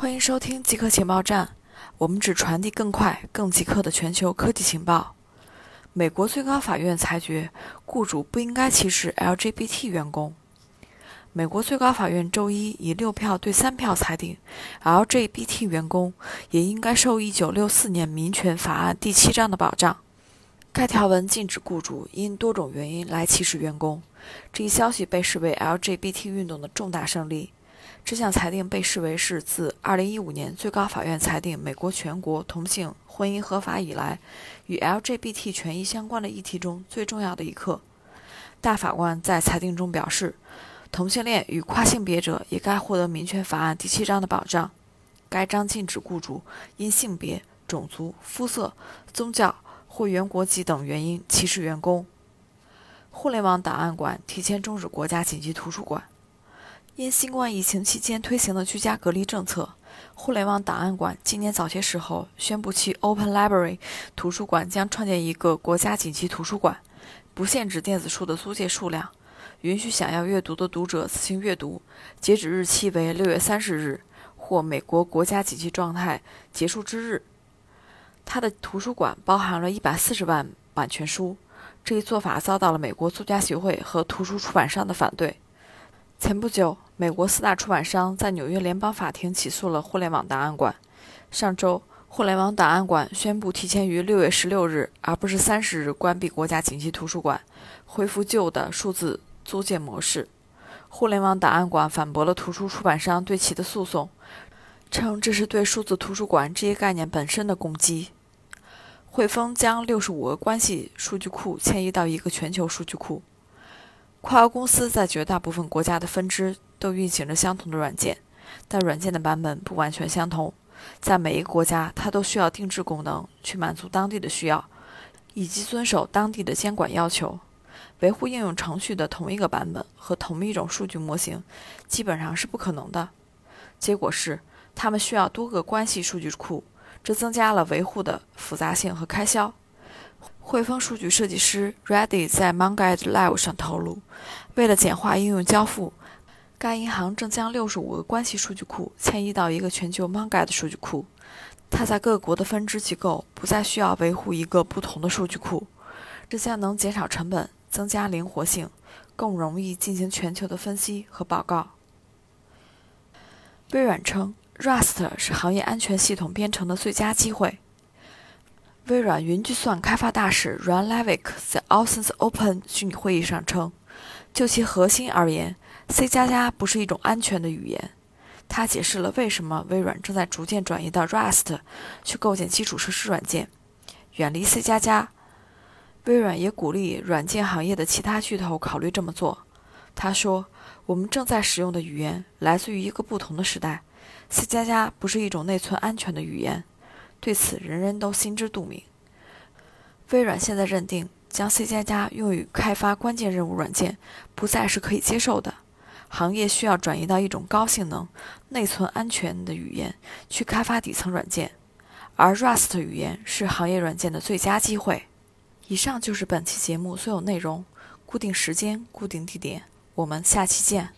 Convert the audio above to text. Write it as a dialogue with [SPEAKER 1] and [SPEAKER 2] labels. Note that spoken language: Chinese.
[SPEAKER 1] 欢迎收听极客情报站，我们只传递更快、更极客的全球科技情报。美国最高法院裁决，雇主不应该歧视 LGBT 员工。美国最高法院周一以六票对三票裁定，LGBT 员工也应该受1964年民权法案第七章的保障。该条文禁止雇主因多种原因来歧视员工。这一消息被视为 LGBT 运动的重大胜利。这项裁定被视为是自2015年最高法院裁定美国全国同性婚姻合法以来，与 LGBT 权益相关的议题中最重要的一刻。大法官在裁定中表示，同性恋与跨性别者也该获得民权法案第七章的保障。该章禁止雇主因性别、种族、肤色、宗教或原国籍等原因歧视员工。互联网档案馆提前终止国家紧急图书馆。因新冠疫情期间推行的居家隔离政策，互联网档案馆今年早些时候宣布，其 Open Library 图书馆将创建一个国家紧急图书馆，不限制电子书的租借数量，允许想要阅读的读者自行阅读，截止日期为六月三十日或美国国家紧急状态结束之日。他的图书馆包含了一百四十万版权书，这一做法遭到了美国作家协会和图书出版商的反对。前不久，美国四大出版商在纽约联邦法庭起诉了互联网档案馆。上周，互联网档案馆宣布提前于六月十六日，而不是三十日关闭国家紧急图书馆，恢复旧的数字租借模式。互联网档案馆反驳了图书出版商对其的诉讼，称这是对数字图书馆这一概念本身的攻击。汇丰将六十五个关系数据库迁移到一个全球数据库。跨国公司在绝大部分国家的分支都运行着相同的软件，但软件的版本不完全相同。在每一个国家，它都需要定制功能去满足当地的需要，以及遵守当地的监管要求。维护应用程序的同一个版本和同一种数据模型基本上是不可能的。结果是，他们需要多个关系数据库，这增加了维护的复杂性和开销。汇丰数据设计师 Reddy 在 MongoDB Live 上透露，为了简化应用交付，该银行正将65个关系数据库迁移到一个全球 MongoDB 数据库。它在各国的分支机构不再需要维护一个不同的数据库，这将能减少成本，增加灵活性，更容易进行全球的分析和报告。微软称，Rust 是行业安全系统编程的最佳机会。微软云计算开发大使 Ron Levick 在 Oceans Open 虚拟会议上称，就其核心而言，C++ 不是一种安全的语言。他解释了为什么微软正在逐渐转移到 Rust 去构建基础设施软件，远离 C++。微软也鼓励软件行业的其他巨头考虑这么做。他说：“我们正在使用的语言来自于一个不同的时代，C++ 不是一种内存安全的语言。”对此，人人都心知肚明。微软现在认定，将 C++ 加加用于开发关键任务软件，不再是可以接受的。行业需要转移到一种高性能、内存安全的语言去开发底层软件，而 Rust 语言是行业软件的最佳机会。以上就是本期节目所有内容。固定时间，固定地点，我们下期见。